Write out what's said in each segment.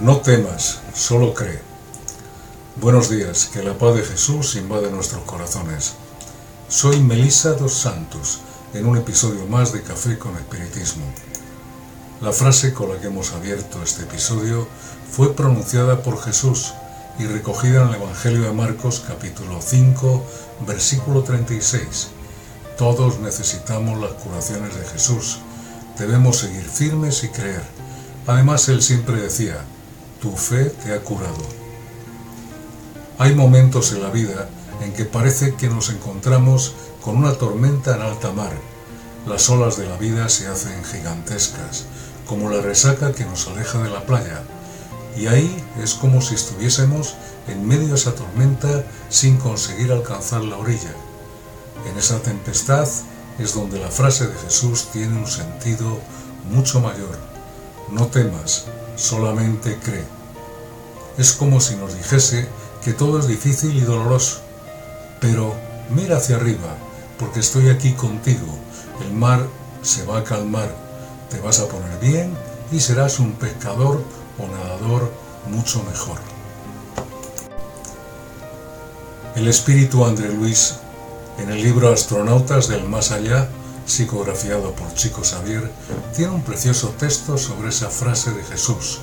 No temas, solo cree. Buenos días, que la paz de Jesús invade nuestros corazones. Soy Melissa dos Santos, en un episodio más de Café con Espiritismo. La frase con la que hemos abierto este episodio fue pronunciada por Jesús y recogida en el Evangelio de Marcos capítulo 5, versículo 36. Todos necesitamos las curaciones de Jesús. Debemos seguir firmes y creer. Además, él siempre decía, tu fe te ha curado. Hay momentos en la vida en que parece que nos encontramos con una tormenta en alta mar. Las olas de la vida se hacen gigantescas, como la resaca que nos aleja de la playa. Y ahí es como si estuviésemos en medio de esa tormenta sin conseguir alcanzar la orilla. En esa tempestad es donde la frase de Jesús tiene un sentido mucho mayor. No temas, solamente cree. Es como si nos dijese que todo es difícil y doloroso. Pero mira hacia arriba, porque estoy aquí contigo. El mar se va a calmar, te vas a poner bien y serás un pescador o nadador mucho mejor. El espíritu André Luis, en el libro Astronautas del Más Allá, psicografiado por Chico Xavier, tiene un precioso texto sobre esa frase de Jesús.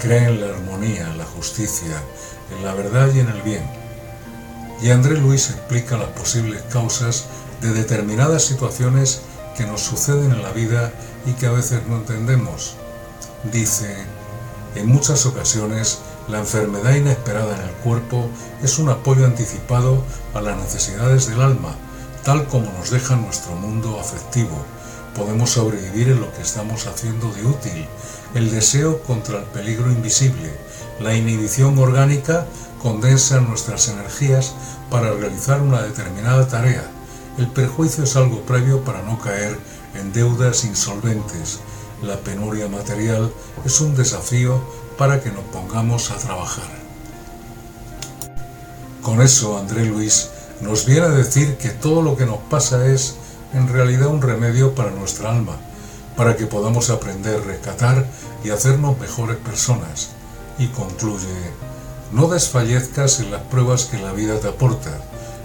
Cree en la armonía, en la justicia, en la verdad y en el bien. Y André Luis explica las posibles causas de determinadas situaciones que nos suceden en la vida y que a veces no entendemos. Dice, en muchas ocasiones la enfermedad inesperada en el cuerpo es un apoyo anticipado a las necesidades del alma, tal como nos deja nuestro mundo afectivo. Podemos sobrevivir en lo que estamos haciendo de útil, el deseo contra el peligro invisible, la inhibición orgánica condensa nuestras energías para realizar una determinada tarea. El perjuicio es algo previo para no caer en deudas insolventes. La penuria material es un desafío para que nos pongamos a trabajar. Con eso, André Luis nos viene a decir que todo lo que nos pasa es en realidad un remedio para nuestra alma, para que podamos aprender, rescatar y hacernos mejores personas. Y concluye, no desfallezcas en las pruebas que la vida te aporta.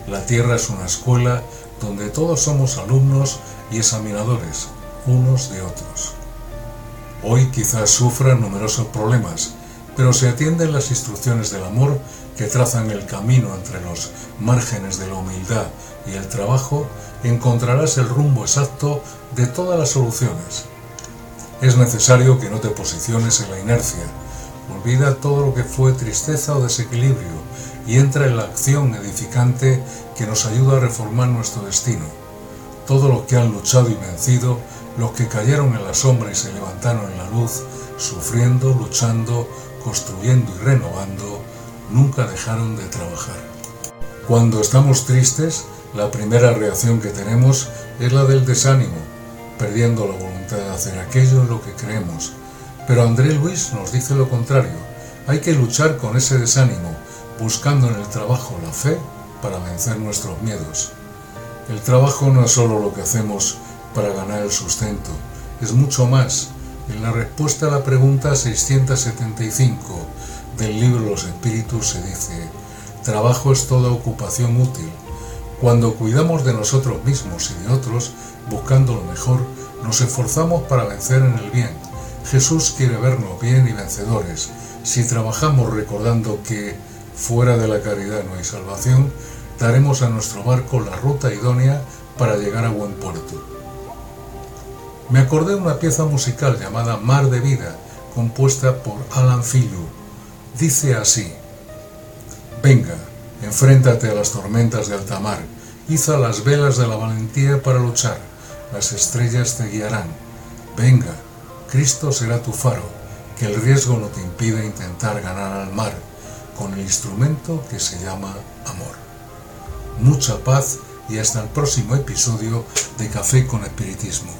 La tierra es una escuela donde todos somos alumnos y examinadores, unos de otros. Hoy quizás sufra numerosos problemas, pero si atienden las instrucciones del amor que trazan el camino entre los márgenes de la humildad y el trabajo, encontrarás el rumbo exacto de todas las soluciones. Es necesario que no te posiciones en la inercia. Olvida todo lo que fue tristeza o desequilibrio y entra en la acción edificante que nos ayuda a reformar nuestro destino. Todos los que han luchado y vencido, los que cayeron en la sombra y se levantaron en la luz, sufriendo, luchando, construyendo y renovando, nunca dejaron de trabajar. Cuando estamos tristes, la primera reacción que tenemos es la del desánimo, perdiendo la voluntad de hacer aquello en lo que creemos. Pero André Luis nos dice lo contrario. Hay que luchar con ese desánimo, buscando en el trabajo la fe para vencer nuestros miedos. El trabajo no es solo lo que hacemos para ganar el sustento, es mucho más. En la respuesta a la pregunta 675 del libro Los Espíritus se dice, trabajo es toda ocupación útil. Cuando cuidamos de nosotros mismos y de otros, buscando lo mejor, nos esforzamos para vencer en el bien. Jesús quiere vernos bien y vencedores. Si trabajamos recordando que fuera de la caridad no hay salvación, daremos a nuestro barco la ruta idónea para llegar a buen puerto. Me acordé de una pieza musical llamada Mar de Vida, compuesta por Alan Filu. Dice así, Venga, enfréntate a las tormentas de alta mar, iza las velas de la valentía para luchar, las estrellas te guiarán. Venga, Cristo será tu faro, que el riesgo no te impida intentar ganar al mar, con el instrumento que se llama amor. Mucha paz y hasta el próximo episodio de Café con Espiritismo.